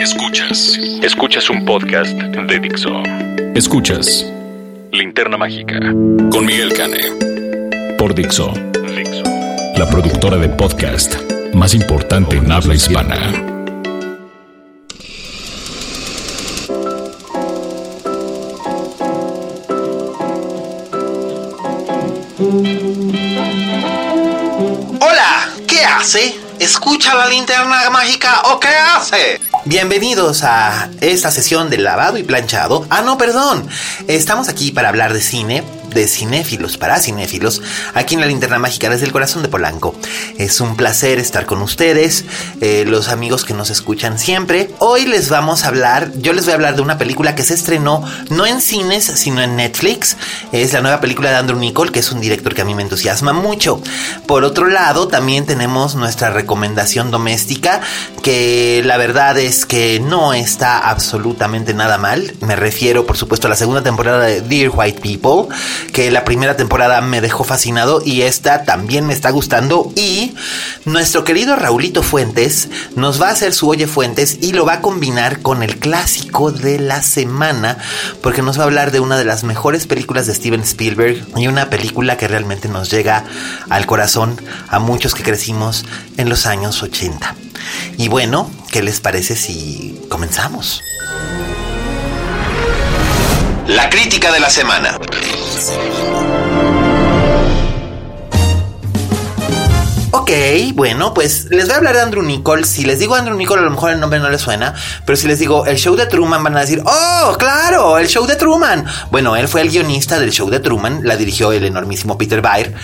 Escuchas. Escuchas un podcast de Dixo. Escuchas Linterna Mágica con Miguel Cane. Por Dixo. Dixo. La productora de podcast más importante en habla hispana. Hola, ¿qué hace? ¿Escucha la linterna mágica o qué hace? Bienvenidos a esta sesión de lavado y planchado. Ah, no, perdón. Estamos aquí para hablar de cine, de cinéfilos para cinéfilos, aquí en la linterna mágica desde el corazón de Polanco. Es un placer estar con ustedes, eh, los amigos que nos escuchan siempre. Hoy les vamos a hablar, yo les voy a hablar de una película que se estrenó no en cines, sino en Netflix. Es la nueva película de Andrew Niccol, que es un director que a mí me entusiasma mucho. Por otro lado, también tenemos nuestra recomendación doméstica, que la verdad es que no está absolutamente nada mal. Me refiero, por supuesto, a la segunda temporada de Dear White People que la primera temporada me dejó fascinado y esta también me está gustando y nuestro querido Raulito Fuentes nos va a hacer su Oye Fuentes y lo va a combinar con el clásico de la semana porque nos va a hablar de una de las mejores películas de Steven Spielberg y una película que realmente nos llega al corazón a muchos que crecimos en los años 80. Y bueno, ¿qué les parece si comenzamos? La crítica de la semana. Ok, bueno, pues les voy a hablar de Andrew Niccol. Si les digo Andrew Niccol, a lo mejor el nombre no les suena. Pero si les digo el show de Truman, van a decir, ¡Oh, claro! El show de Truman. Bueno, él fue el guionista del show de Truman. La dirigió el enormísimo Peter Baer.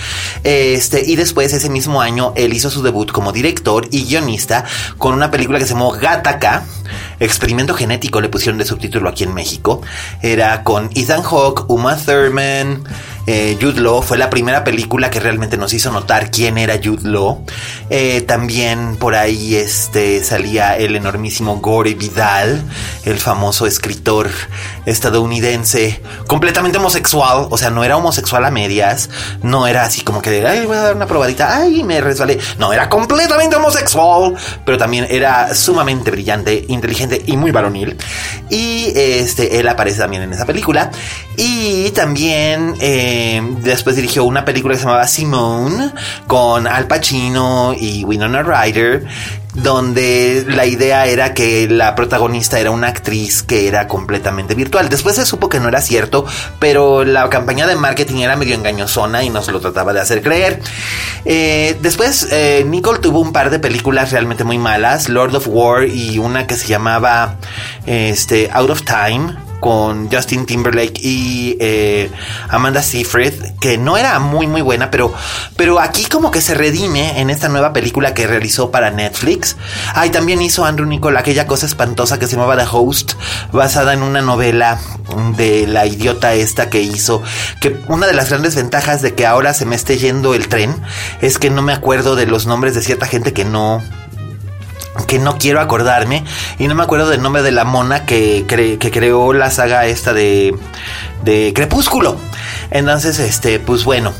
Este, y después, ese mismo año, él hizo su debut como director y guionista con una película que se llamó Gattaca. Experimento genético le pusieron de subtítulo aquí en México. Era con Ethan Hawke, Uma Thurman, eh, Jude Law. Fue la primera película que realmente nos hizo notar quién era Jude Law. Eh, también por ahí este, salía el enormísimo Gore Vidal, el famoso escritor estadounidense, completamente homosexual. O sea, no era homosexual a medias. No era así como que, ay, voy a dar una probadita, ay, me resbalé. No, era completamente homosexual. Pero también era sumamente brillante, inteligente y muy varonil. Y este, él aparece también en esa película. Y también eh, después dirigió una película que se llamaba Simone con Al Pacino y Winona Ryder. Donde la idea era que la protagonista era una actriz que era completamente virtual. Después se supo que no era cierto, pero la campaña de marketing era medio engañosona y nos lo trataba de hacer creer. Eh, después, eh, Nicole tuvo un par de películas realmente muy malas: Lord of War y una que se llamaba este, Out of Time con Justin Timberlake y eh, Amanda Seyfried, que no era muy muy buena, pero, pero aquí como que se redime en esta nueva película que realizó para Netflix. Ah, y también hizo Andrew Niccol aquella cosa espantosa que se llamaba The Host, basada en una novela de la idiota esta que hizo, que una de las grandes ventajas de que ahora se me esté yendo el tren es que no me acuerdo de los nombres de cierta gente que no que no quiero acordarme y no me acuerdo del nombre de la mona que, que creó la saga esta de, de Crepúsculo. Entonces, este, pues bueno,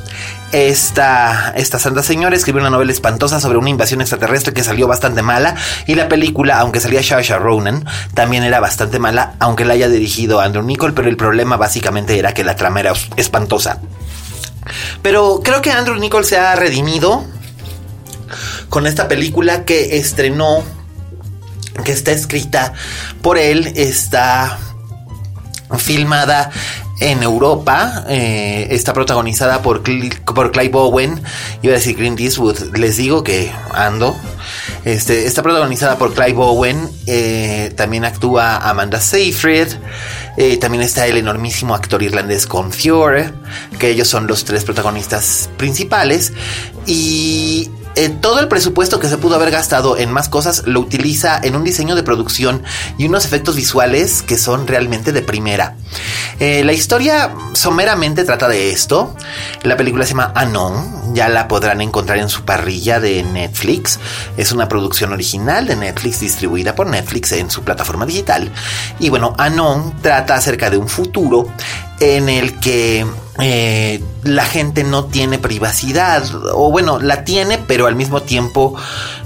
esta, esta santa señora escribió una novela espantosa sobre una invasión extraterrestre que salió bastante mala y la película, aunque salía Saoirse Ronan, también era bastante mala, aunque la haya dirigido Andrew Niccol, pero el problema básicamente era que la trama era espantosa. Pero creo que Andrew Niccol se ha redimido con esta película que estrenó, que está escrita por él, está filmada en Europa, eh, está protagonizada por, por Clive Bowen, iba a decir Clint Eastwood, les digo que ando. Este, está protagonizada por Clive Bowen, eh, también actúa Amanda Seyfried, eh, también está el enormísimo actor irlandés Con Fiore, que ellos son los tres protagonistas principales. Y eh, todo el presupuesto que se pudo haber gastado en más cosas lo utiliza en un diseño de producción y unos efectos visuales que son realmente de primera. Eh, la historia someramente trata de esto. La película se llama Anon, ya la podrán encontrar en su parrilla de Netflix. Es una producción original de Netflix distribuida por Netflix en su plataforma digital. Y bueno, Anon trata acerca de un futuro en el que eh, la gente no tiene privacidad, o bueno, la tiene, pero al mismo tiempo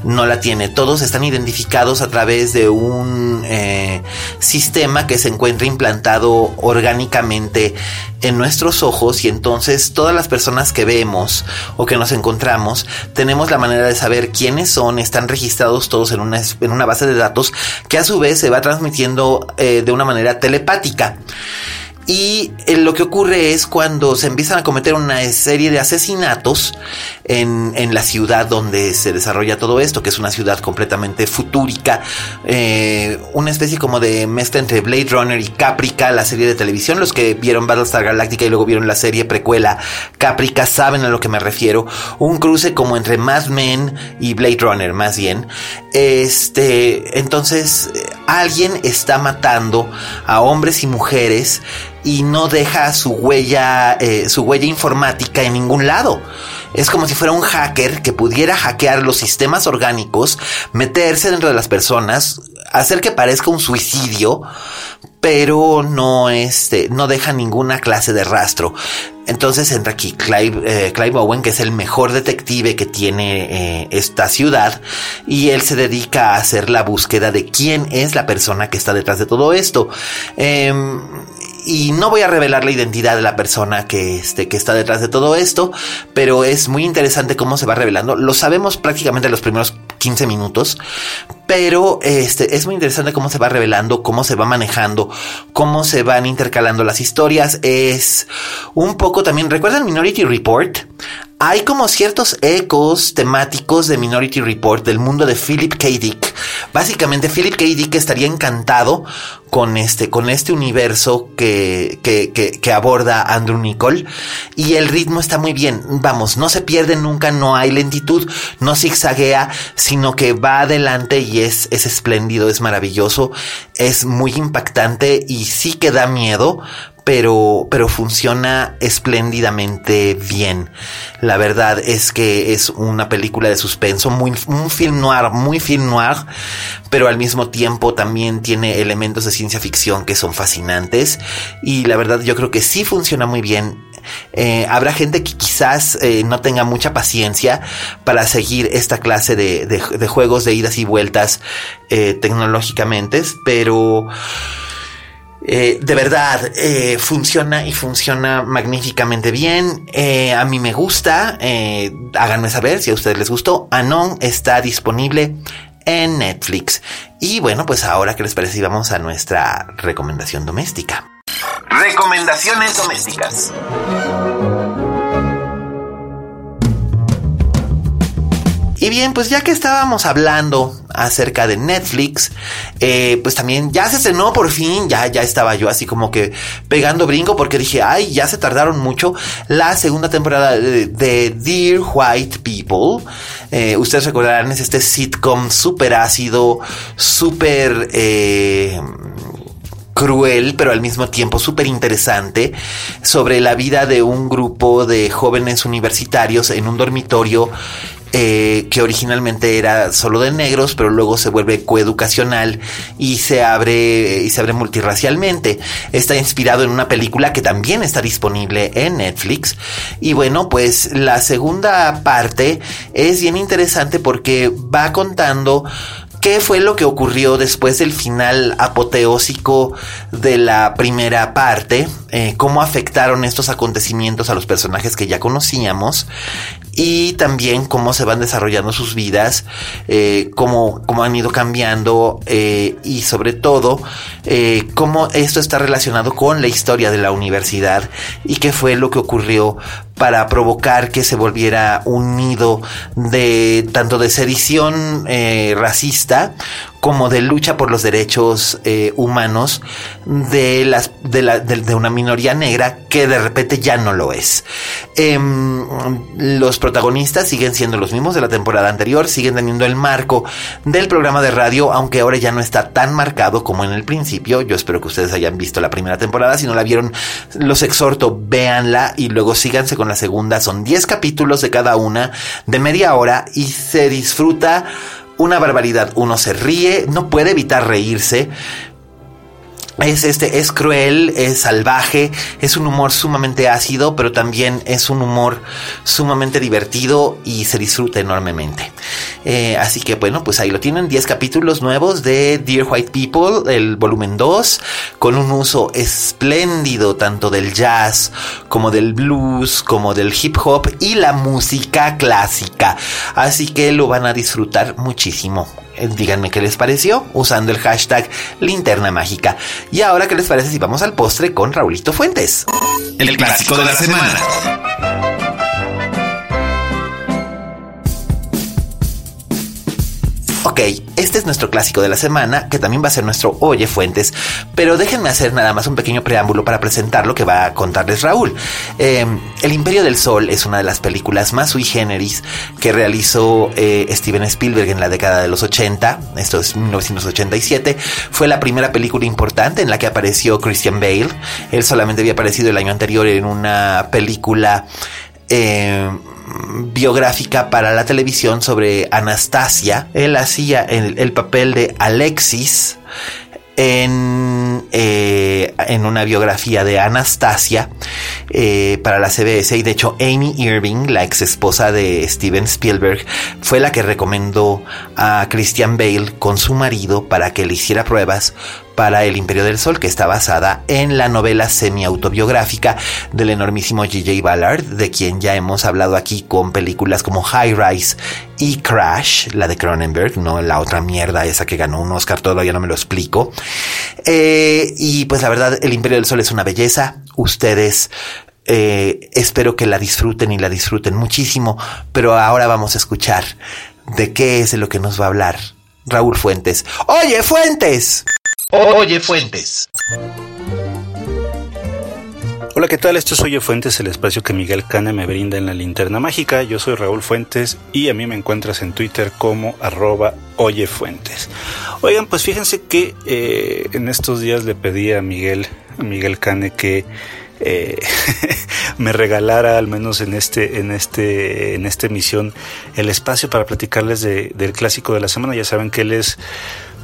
no la tiene. Todos están identificados a través de un eh, sistema que se encuentra implantado orgánicamente en nuestros ojos y entonces todas las personas que vemos o que nos encontramos tenemos la manera de saber quiénes son, están registrados todos en una, en una base de datos que a su vez se va transmitiendo eh, de una manera telepática. Y eh, lo que ocurre es cuando se empiezan a cometer una serie de asesinatos en, la ciudad donde se desarrolla todo esto, que es una ciudad completamente futúrica, eh, una especie como de mezcla entre Blade Runner y Caprica, la serie de televisión. Los que vieron Battlestar Galactica y luego vieron la serie precuela Caprica saben a lo que me refiero. Un cruce como entre Mad Men y Blade Runner, más bien. Este, entonces, alguien está matando a hombres y mujeres y no deja su huella, eh, su huella informática en ningún lado. Es como si fuera un hacker que pudiera hackear los sistemas orgánicos, meterse dentro de las personas, hacer que parezca un suicidio, pero no este, no deja ninguna clase de rastro. Entonces entra aquí Clive, eh, Clive Owen, que es el mejor detective que tiene eh, esta ciudad, y él se dedica a hacer la búsqueda de quién es la persona que está detrás de todo esto. Eh, y no voy a revelar la identidad de la persona que, este, que está detrás de todo esto, pero es muy interesante cómo se va revelando. Lo sabemos prácticamente en los primeros 15 minutos, pero este, es muy interesante cómo se va revelando, cómo se va manejando, cómo se van intercalando las historias. Es un poco también, ¿recuerdan Minority Report? Hay como ciertos ecos temáticos de Minority Report del mundo de Philip K. Dick. Básicamente Philip K. Dick estaría encantado con este, con este universo que, que, que, que aborda Andrew Nicole y el ritmo está muy bien. Vamos, no se pierde nunca, no hay lentitud, no zigzaguea, sino que va adelante y es, es espléndido, es maravilloso, es muy impactante y sí que da miedo, pero, pero funciona espléndidamente bien. La verdad es que es una película de suspenso, muy, un film noir, muy film noir, pero al mismo tiempo también tiene elementos de ciencia ficción que son fascinantes y la verdad yo creo que sí funciona muy bien. Eh, habrá gente que quizás eh, no tenga mucha paciencia para seguir esta clase de, de, de juegos de idas y vueltas eh, tecnológicamente, pero eh, de verdad, eh, funciona y funciona magníficamente bien. Eh, a mí me gusta. Háganme saber si a ustedes les gustó. Anon está disponible en Netflix. Y bueno, pues ahora que les parece, vamos a nuestra recomendación doméstica. Recomendaciones domésticas. Y bien, pues ya que estábamos hablando acerca de Netflix, eh, pues también ya se estrenó por fin, ya, ya estaba yo así como que pegando brinco porque dije, ay, ya se tardaron mucho la segunda temporada de, de Dear White People. Eh, ustedes recordarán, es este sitcom súper ácido, súper... Eh, cruel, pero al mismo tiempo súper interesante, sobre la vida de un grupo de jóvenes universitarios en un dormitorio eh, que originalmente era solo de negros, pero luego se vuelve coeducacional y se abre y se abre multirracialmente. Está inspirado en una película que también está disponible en Netflix. Y bueno, pues la segunda parte es bien interesante porque va contando ¿Qué fue lo que ocurrió después del final apoteósico de la primera parte? Eh, ¿Cómo afectaron estos acontecimientos a los personajes que ya conocíamos? Y también cómo se van desarrollando sus vidas, eh, cómo, cómo, han ido cambiando eh, y sobre todo eh, cómo esto está relacionado con la historia de la universidad y qué fue lo que ocurrió para provocar que se volviera un nido de tanto de sedición eh, racista como de lucha por los derechos eh, humanos de, las, de, la, de, una minoría negra que de repente ya no lo es. Em, los protagonistas siguen siendo los mismos de la temporada anterior, siguen teniendo el marco del programa de radio, aunque ahora ya no está tan marcado como en el principio. Yo espero que ustedes hayan visto la primera temporada. Si no la vieron, los exhorto, véanla y luego síganse con la segunda. Son 10 capítulos de cada una de media hora y se disfruta una barbaridad. Uno se ríe, no puede evitar reírse, es este, es cruel, es salvaje, es un humor sumamente ácido, pero también es un humor sumamente divertido y se disfruta enormemente. Eh, así que bueno, pues ahí lo tienen, 10 capítulos nuevos de Dear White People, el volumen 2, con un uso espléndido tanto del jazz como del blues, como del hip hop y la música clásica. Así que lo van a disfrutar muchísimo. Díganme qué les pareció usando el hashtag linterna mágica. Y ahora, ¿qué les parece si vamos al postre con Raulito Fuentes? El clásico de la semana. Este es nuestro clásico de la semana, que también va a ser nuestro Oye Fuentes, pero déjenme hacer nada más un pequeño preámbulo para presentar lo que va a contarles Raúl. Eh, el Imperio del Sol es una de las películas más sui generis que realizó eh, Steven Spielberg en la década de los 80, esto es 1987, fue la primera película importante en la que apareció Christian Bale, él solamente había aparecido el año anterior en una película... Eh, biográfica para la televisión sobre Anastasia. Él hacía el, papel de Alexis en, eh, en, una biografía de Anastasia eh, para la CBS y de hecho Amy Irving, la ex esposa de Steven Spielberg, fue la que recomendó a Christian Bale con su marido para que le hiciera pruebas para El Imperio del Sol, que está basada en la novela semi-autobiográfica del enormísimo G.J. Ballard, de quien ya hemos hablado aquí con películas como High Rise y Crash, la de Cronenberg, no la otra mierda esa que ganó un Oscar, todavía no me lo explico. Eh, y pues la verdad, El Imperio del Sol es una belleza. Ustedes eh, espero que la disfruten y la disfruten muchísimo, pero ahora vamos a escuchar de qué es de lo que nos va a hablar Raúl Fuentes. Oye, Fuentes. Oye Fuentes. Hola, ¿qué tal? Esto es Oye Fuentes, el espacio que Miguel Cane me brinda en la linterna mágica. Yo soy Raúl Fuentes y a mí me encuentras en Twitter como arroba Oye Fuentes. Oigan, pues fíjense que eh, en estos días le pedí a Miguel, a Miguel Cane que eh, me regalara al menos en este en este en esta emisión el espacio para platicarles del clásico de la semana ya saben que él es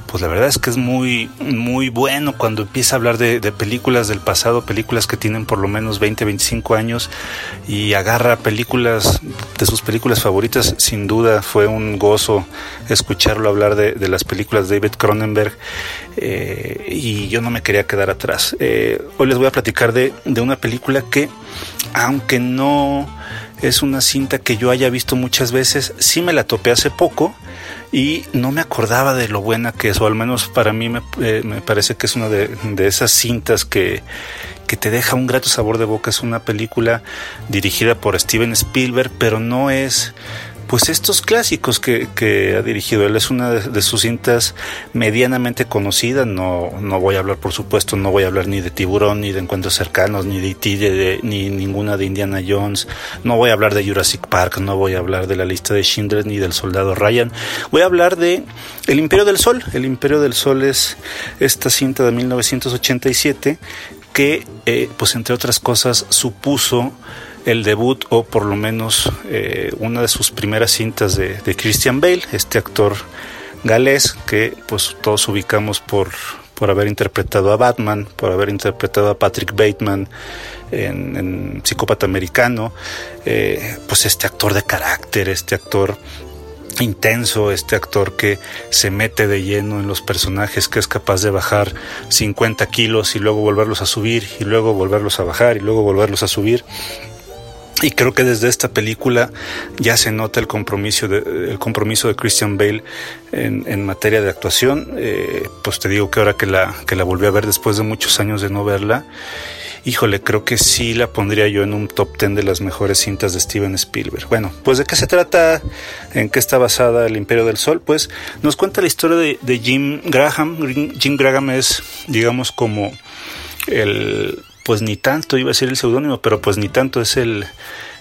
pues la verdad es que es muy, muy bueno cuando empieza a hablar de, películas del pasado, películas que tienen por lo menos 20, 25 años y agarra películas de sus películas favoritas. Sin duda fue un gozo escucharlo hablar de, las películas de David Cronenberg eh, y yo no me quería quedar atrás. Eh, hoy les voy a platicar de, de una película que, aunque no es una cinta que yo haya visto muchas veces, sí me la topé hace poco y no me acordaba de lo buena que es, o al menos para mí me, eh, me parece que es una de, de esas cintas que, que te deja un grato sabor de boca. Es una película dirigida por Steven Spielberg, pero no es pues estos clásicos que, que ha dirigido. Él es una de, sus cintas medianamente conocida. No, no voy a hablar, por supuesto, no voy a hablar ni de Tiburón, ni de Encuentros Cercanos, ni de E.T., ni ninguna de Indiana Jones. No voy a hablar de Jurassic Park, no voy a hablar de la lista de Schindler, ni del Soldado Ryan. Voy a hablar de El Imperio del Sol. El Imperio del Sol es esta cinta de 1987 que, eh, pues entre otras cosas, supuso el debut o por lo menos eh, una de sus primeras cintas de, Christian Bale, este actor galés que pues todos ubicamos por, por haber interpretado a Batman, por haber interpretado a Patrick Bateman en, Psicópata Americano, eh, pues este actor de carácter, este actor intenso, este actor que se mete de lleno en los personajes, que es capaz de bajar 50 kilos y luego volverlos a subir y luego volverlos a bajar y luego volverlos a subir. Y creo que desde esta película ya se nota el compromiso de, el compromiso de Christian Bale en, en materia de actuación. Eh, pues te digo que ahora que la, que la volví a ver después de muchos años de no verla, híjole, creo que sí la pondría yo en un top 10 de las mejores cintas de Steven Spielberg. Bueno, pues de qué se trata, en qué está basada El Imperio del Sol, pues nos cuenta la historia de, de Jim Graham. Jim Graham es, digamos, como el, pues ni tanto, iba a ser el seudónimo, pero pues ni tanto es el,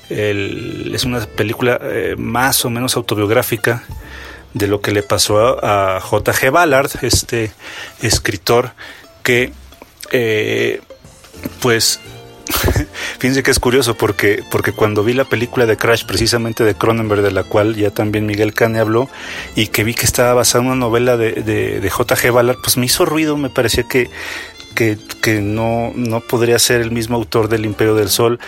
es una película eh, más o menos autobiográfica de lo que le pasó a, J.G. Ballard, este escritor que, eh, pues, fíjense que es curioso porque, porque cuando vi la película de Crash, precisamente de Cronenberg, de la cual ya también Miguel Cane habló, y que vi que estaba basada en una novela de, de, de J.G. Ballard, pues me hizo ruido, me parecía que, que, no, no podría ser el mismo autor del Imperio del Sol.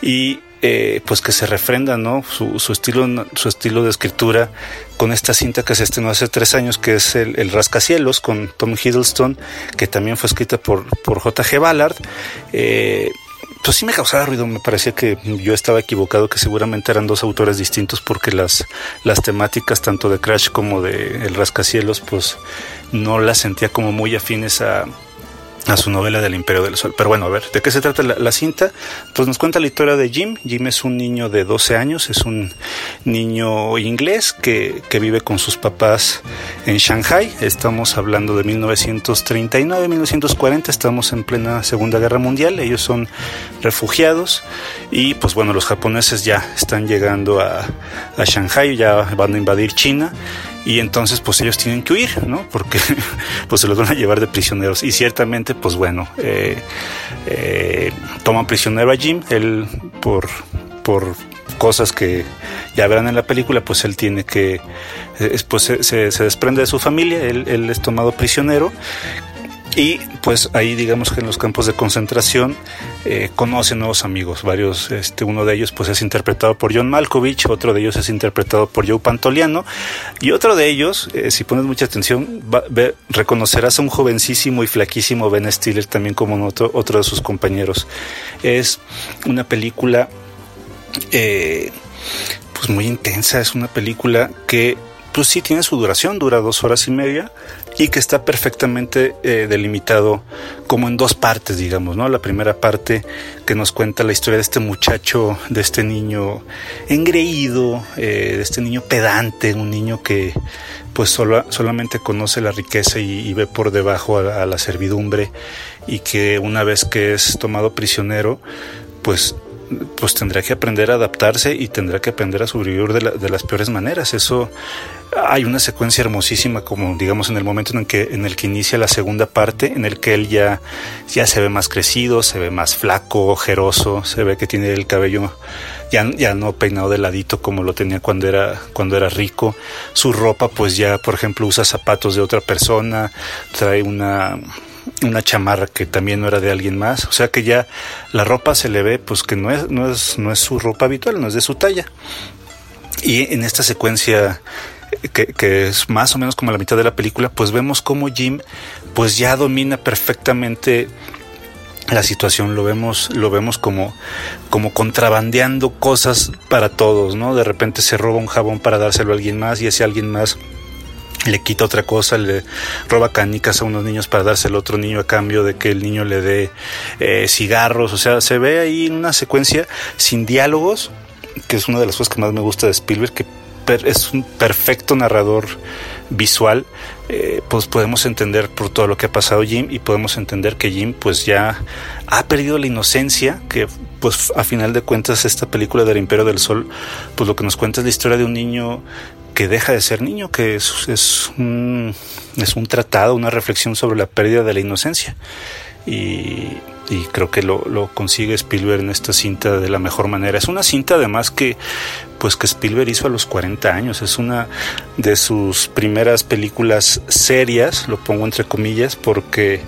Y eh, pues que se refrenda ¿no? Su, su, estilo, su estilo de escritura con esta cinta que se estrenó hace tres años, que es el, el Rascacielos con Tom Hiddleston, que también fue escrita por, por J.G. Ballard. Eh, pues sí me causaba ruido, me parecía que yo estaba equivocado, que seguramente eran dos autores distintos porque las, las temáticas tanto de Crash como de El Rascacielos pues no las sentía como muy afines a, a su novela del Imperio del Sol. Pero bueno, a ver, ¿de qué se trata la, cinta? Pues nos cuenta la historia de Jim. Jim es un niño de 12 años, es un niño inglés que, que vive con sus papás en Shanghai. Estamos hablando de 1939, 1940, estamos en plena Segunda Guerra Mundial. Ellos son refugiados y pues bueno, los japoneses ya están llegando a, a Shanghai, ya van a invadir China y entonces pues ellos tienen que huir, ¿no? Porque pues se los van a llevar de prisioneros. Y ciertamente pues bueno, eh, eh, toman prisionero a Jim, él por, por cosas que ya verán en la película, pues él tiene que, eh, pues se, se, desprende de su familia, él, él es tomado prisionero y pues ahí digamos que en los campos de concentración eh, conoce nuevos amigos, varios, este, uno de ellos pues es interpretado por John Malkovich, otro de ellos es interpretado por Joe Pantoliano. Y otro de ellos, eh, si pones mucha atención, reconocerás a un jovencísimo y flaquísimo Ben Stiller también como otro, otro de sus compañeros. Es una película eh, pues muy intensa, es una película que pues sí tiene su duración, dura dos horas y media y que está perfectamente eh, delimitado como en dos partes, digamos, ¿no? La primera parte que nos cuenta la historia de este muchacho, de este niño engreído, eh, de este niño pedante, un niño que pues solo, solamente conoce la riqueza y, ve por debajo a la servidumbre y que una vez que es tomado prisionero, pues pues tendrá que aprender a adaptarse y tendrá que aprender a sobrevivir de, la, de, las peores maneras. Eso hay una secuencia hermosísima, como digamos en el momento en que en el que inicia la segunda parte, en el que él ya, ya se ve más crecido, se ve más flaco, ojeroso, se ve que tiene el cabello ya, ya no peinado de ladito como lo tenía cuando era, cuando era rico. Su ropa, pues ya, por ejemplo, usa zapatos de otra persona, trae una una chamarra que también no era de alguien más, o sea que ya la ropa se le ve pues que no es, no es, no es su ropa habitual, no es de su talla. Y en esta secuencia que, que, es más o menos como la mitad de la película, pues vemos como Jim pues ya domina perfectamente la situación, lo vemos, lo vemos como, como contrabandeando cosas para todos, ¿no? De repente se roba un jabón para dárselo a alguien más y ese alguien más le quita otra cosa, le roba canicas a unos niños para dárselo a otro niño a cambio de que el niño le dé eh, cigarros, o sea, se ve ahí una secuencia sin diálogos, que es una de las cosas que más me gusta de Spielberg, que es un perfecto narrador visual, eh, pues podemos entender por todo lo que ha pasado Jim y podemos entender que Jim pues ya ha perdido la inocencia, que pues a final de cuentas esta película del Imperio del Sol, pues lo que nos cuenta es la historia de un niño que deja de ser niño, que es, un, tratado, una reflexión sobre la pérdida de la inocencia. Y, y creo que lo, lo, consigue Spielberg en esta cinta de la mejor manera. Es una cinta además que pues que Spielberg hizo a los 40 años, es una de sus primeras películas serias, lo pongo entre comillas, porque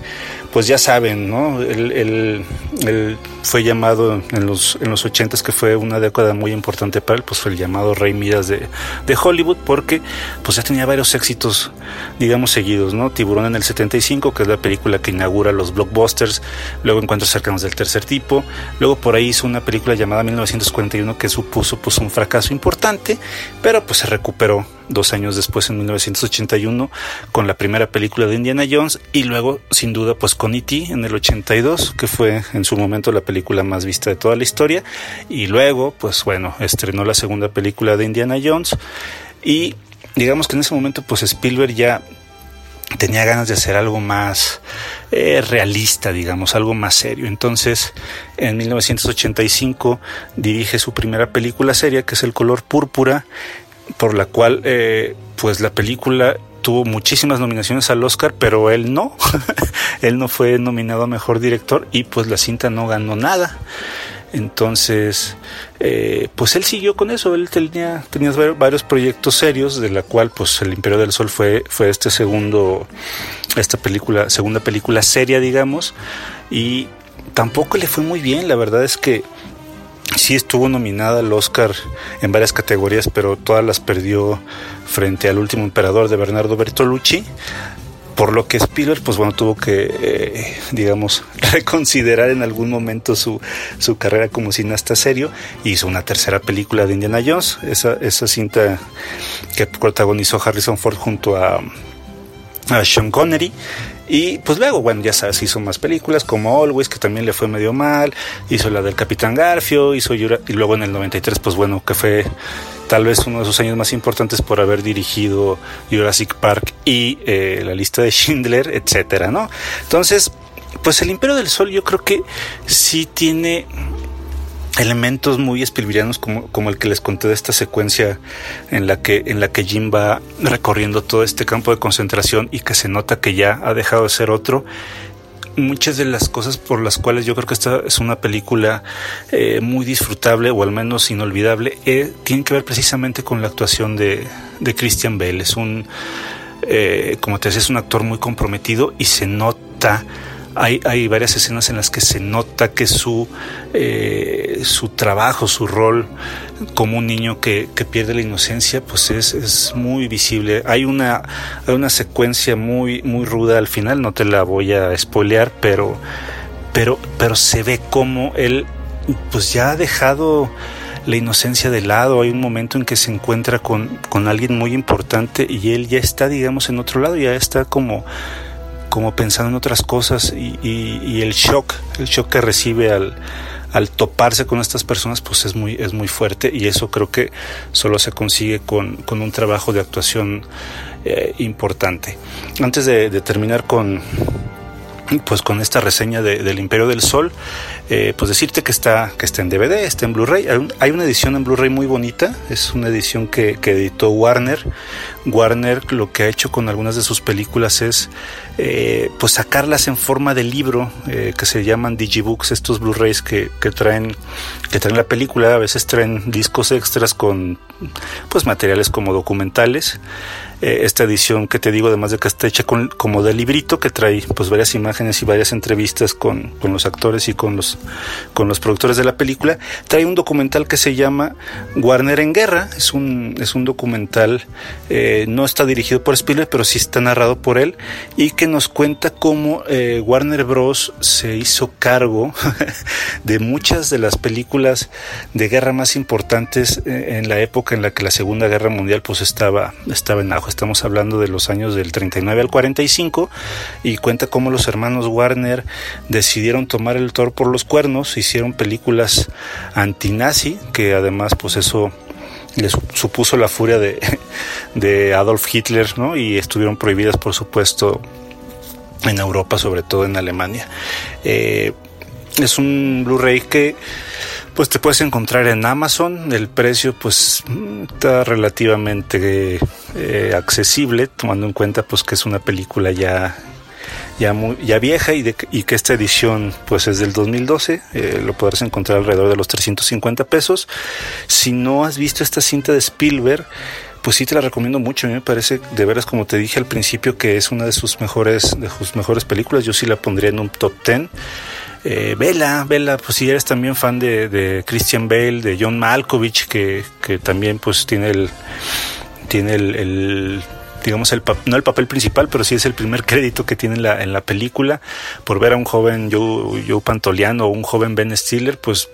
pues ya saben, ¿no? Él, él, él fue llamado en los, en los 80 que fue una década muy importante para él, pues fue el llamado Rey Midas de, de Hollywood, porque pues ya tenía varios éxitos, digamos, seguidos, ¿no? Tiburón en el 75, que es la película que inaugura los blockbusters, luego Encuentros cercanos del tercer tipo, luego por ahí hizo una película llamada 1941 que supuso pues un fracaso importante, pero pues se recuperó dos años después en 1981 con la primera película de Indiana Jones y luego sin duda pues con E.T. en el 82 que fue en su momento la película más vista de toda la historia y luego pues bueno estrenó la segunda película de Indiana Jones y digamos que en ese momento pues Spielberg ya tenía ganas de hacer algo más eh, realista, digamos, algo más serio. Entonces, en 1985 dirige su primera película seria, que es El color púrpura, por la cual, eh, pues la película tuvo muchísimas nominaciones al Oscar, pero él no, él no fue nominado a mejor director y pues la cinta no ganó nada. Entonces, eh, pues él siguió con eso, él tenía, tenía varios proyectos serios, de la cual pues El Imperio del Sol fue, fue este segundo, esta película, segunda película seria, digamos, y tampoco le fue muy bien, la verdad es que sí estuvo nominada al Oscar en varias categorías, pero todas las perdió frente al último emperador de Bernardo Bertolucci por lo que Spielberg, pues bueno, tuvo que, eh, digamos, reconsiderar en algún momento su, su carrera como cineasta serio. Hizo una tercera película de Indiana Jones, esa, esa cinta que protagonizó Harrison Ford junto a, a Sean Connery. Y pues luego, bueno, ya sabes, hizo más películas como Always, que también le fue medio mal, hizo la del Capitán Garfio, hizo y luego en el 93, pues bueno, que fue tal vez uno de sus años más importantes por haber dirigido Jurassic Park y eh, la lista de Schindler, etcétera, ¿no? Entonces, pues el Imperio del Sol yo creo que sí tiene elementos muy espilvirianos como, el que les conté de esta secuencia en la que en la que Jim va recorriendo todo este campo de concentración y que se nota que ya ha dejado de ser otro. Muchas de las cosas por las cuales yo creo que esta es una película eh, muy disfrutable o al menos inolvidable eh, tienen que ver precisamente con la actuación de, de Christian Bale. Es un eh, como te decía es un actor muy comprometido y se nota hay, varias escenas en las que se nota que su, eh, su trabajo, su rol como un niño que, pierde la inocencia, pues es, es muy visible. Hay una, hay una secuencia muy, muy ruda al final, no te la voy a spoilear, pero, pero, pero se ve como él pues ya ha dejado la inocencia de lado, hay un momento en que se encuentra con, con alguien muy importante y él ya está, digamos, en otro lado, ya está como como pensando en otras cosas y, el shock, el shock que recibe al, al toparse con estas personas pues es muy, es muy fuerte y eso creo que solo se consigue con, un trabajo de actuación eh, importante. Antes de, terminar con, pues con esta reseña del Imperio del Sol, eh, pues decirte que está, que está en DVD, está en Blu-ray. Hay, una edición en Blu-ray muy bonita, es una edición que, que, editó Warner. Warner lo que ha hecho con algunas de sus películas es eh, pues sacarlas en forma de libro eh, que se llaman digibooks, estos Blu-rays que, que, traen que traen la película, a veces traen discos extras con pues materiales como documentales. Eh, esta edición que te digo, además de que está hecha como de librito, que trae pues varias imágenes y varias entrevistas con, con los actores y con los, con los productores de la película, trae un documental que se llama Warner en Guerra, es un, es un documental, no está dirigido por Spielberg, pero sí está narrado por él, y que nos cuenta cómo eh, Warner Bros. se hizo cargo de muchas de las películas de guerra más importantes en la época en la que la Segunda Guerra Mundial pues estaba, estaba en auge estamos hablando de los años del 39 al 45, y cuenta cómo los hermanos Warner decidieron tomar el toro por los cuernos, hicieron películas antinazi, que además pues eso les supuso la furia de, de Adolf Hitler, ¿no? Y estuvieron prohibidas, por supuesto, en Europa, sobre todo en Alemania. Eh, es un Blu-ray que pues te puedes encontrar en Amazon. El precio pues está relativamente eh, accesible, tomando en cuenta pues que es una película ya ya muy, ya vieja y, de, que esta edición pues es del 2012 eh, lo podrás encontrar alrededor de los 350 pesos si no has visto esta cinta de Spielberg pues sí te la recomiendo mucho. A mí me parece, de veras, como te dije al principio, que es una de sus mejores, de sus mejores películas. Yo sí la pondría en un top 10 eh, vela, vela, pues si eres también fan de, Christian Bale, de John Malkovich, que, que también pues tiene el, tiene el, digamos, el, no el papel principal, pero sí es el primer crédito que tiene en la, en la película, por ver a un joven Joe, Joe Pantoliano o un joven Ben Stiller, pues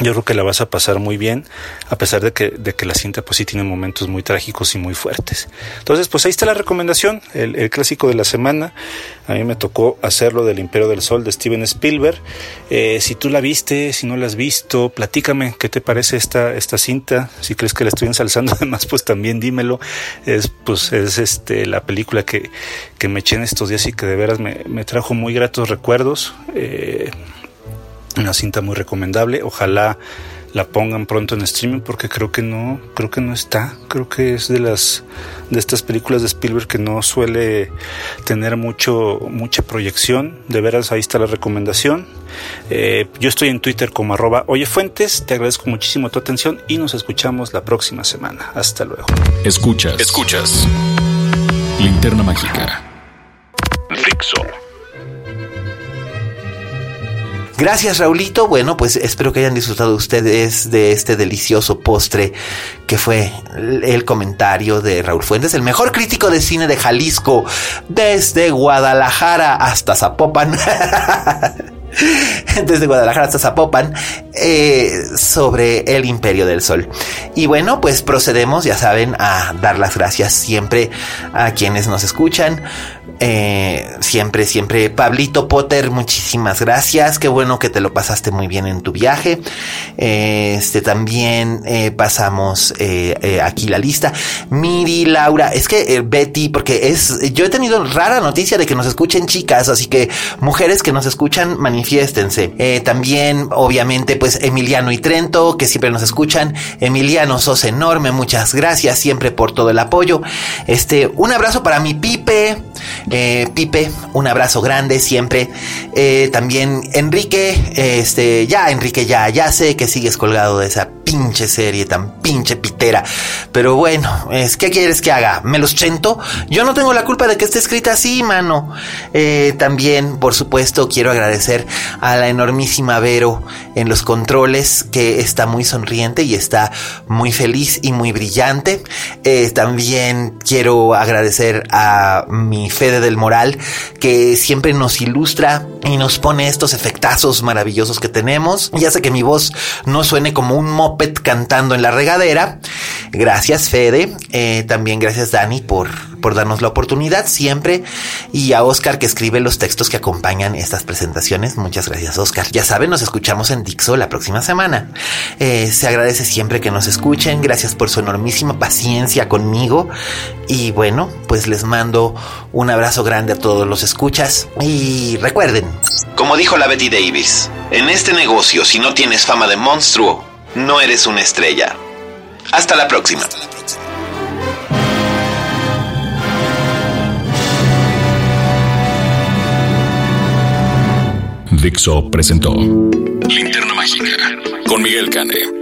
yo creo que la vas a pasar muy bien, a pesar de que, de que la cinta pues sí tiene momentos muy trágicos y muy fuertes. Entonces, pues ahí está la recomendación, el, clásico de la semana. A mí me tocó hacerlo del Imperio del Sol de Steven Spielberg. Eh, si tú la viste, si no la has visto, platícame qué te parece esta, esta cinta. Si crees que la estoy ensalzando además, pues también dímelo. Es, pues, es este, la película que, que me eché en estos días y que de veras me, me trajo muy gratos recuerdos. Eh, una cinta muy recomendable. Ojalá la pongan pronto en streaming porque creo que no, creo que no está. Creo que es de las de estas películas de Spielberg que no suele tener mucho mucha proyección. De veras ahí está la recomendación. Eh, yo estoy en Twitter como arroba oyefuentes. Te agradezco muchísimo tu atención y nos escuchamos la próxima semana. Hasta luego. Escuchas, escuchas. Linterna mágica. Fixo. Gracias, Raulito. Bueno, pues espero que hayan disfrutado ustedes de este delicioso postre que fue el comentario de Raúl Fuentes, el mejor crítico de cine de Jalisco, desde Guadalajara hasta Zapopan. desde Guadalajara hasta Zapopan, eh, sobre el Imperio del Sol. Y bueno, pues procedemos, ya saben, a dar las gracias siempre a quienes nos escuchan. Eh, siempre, siempre, Pablito Potter, muchísimas gracias. Qué bueno que te lo pasaste muy bien en tu viaje. este también eh, pasamos eh, aquí la lista. Miri, Laura, es que Betty, porque es, yo he tenido rara noticia de que nos escuchen chicas, así que mujeres que nos escuchan, manifiéstense. también, obviamente, pues Emiliano y Trento, que siempre nos escuchan. Emiliano, sos enorme, muchas gracias siempre por todo el apoyo. Este, un abrazo para mi Pipe. Eh, Pipe, un abrazo grande siempre. Eh, también Enrique, este, ya Enrique, ya, ya sé que sigues colgado de esa pinche serie tan pinche pitera. Pero bueno, es, ¿qué quieres que haga? ¿Me los chento? Yo no tengo la culpa de que esté escrita así, mano. Eh, también, por supuesto, quiero agradecer a la enormísima Vero en los controles, que está muy sonriente y está muy feliz y muy brillante. también quiero agradecer a mi Fede del Moral, que siempre nos ilustra y nos pone estos efectazos maravillosos que tenemos. Ya sé que mi voz no suene como un cantando en la regadera. Gracias, Fede. Eh, también gracias, Dani, por, por darnos la oportunidad siempre. Y a Oscar, que escribe los textos que acompañan estas presentaciones. Muchas gracias, Oscar. Ya saben, nos escuchamos en Dixo la próxima semana. Eh, se agradece siempre que nos escuchen. Gracias por su enormísima paciencia conmigo. Y bueno, pues les mando un abrazo grande a todos los escuchas. Y recuerden, como dijo la Betty Davis, en este negocio, si no tienes fama de monstruo, no eres una estrella. Hasta la próxima. Dixo presentó Linterna Mágica con Miguel Cane.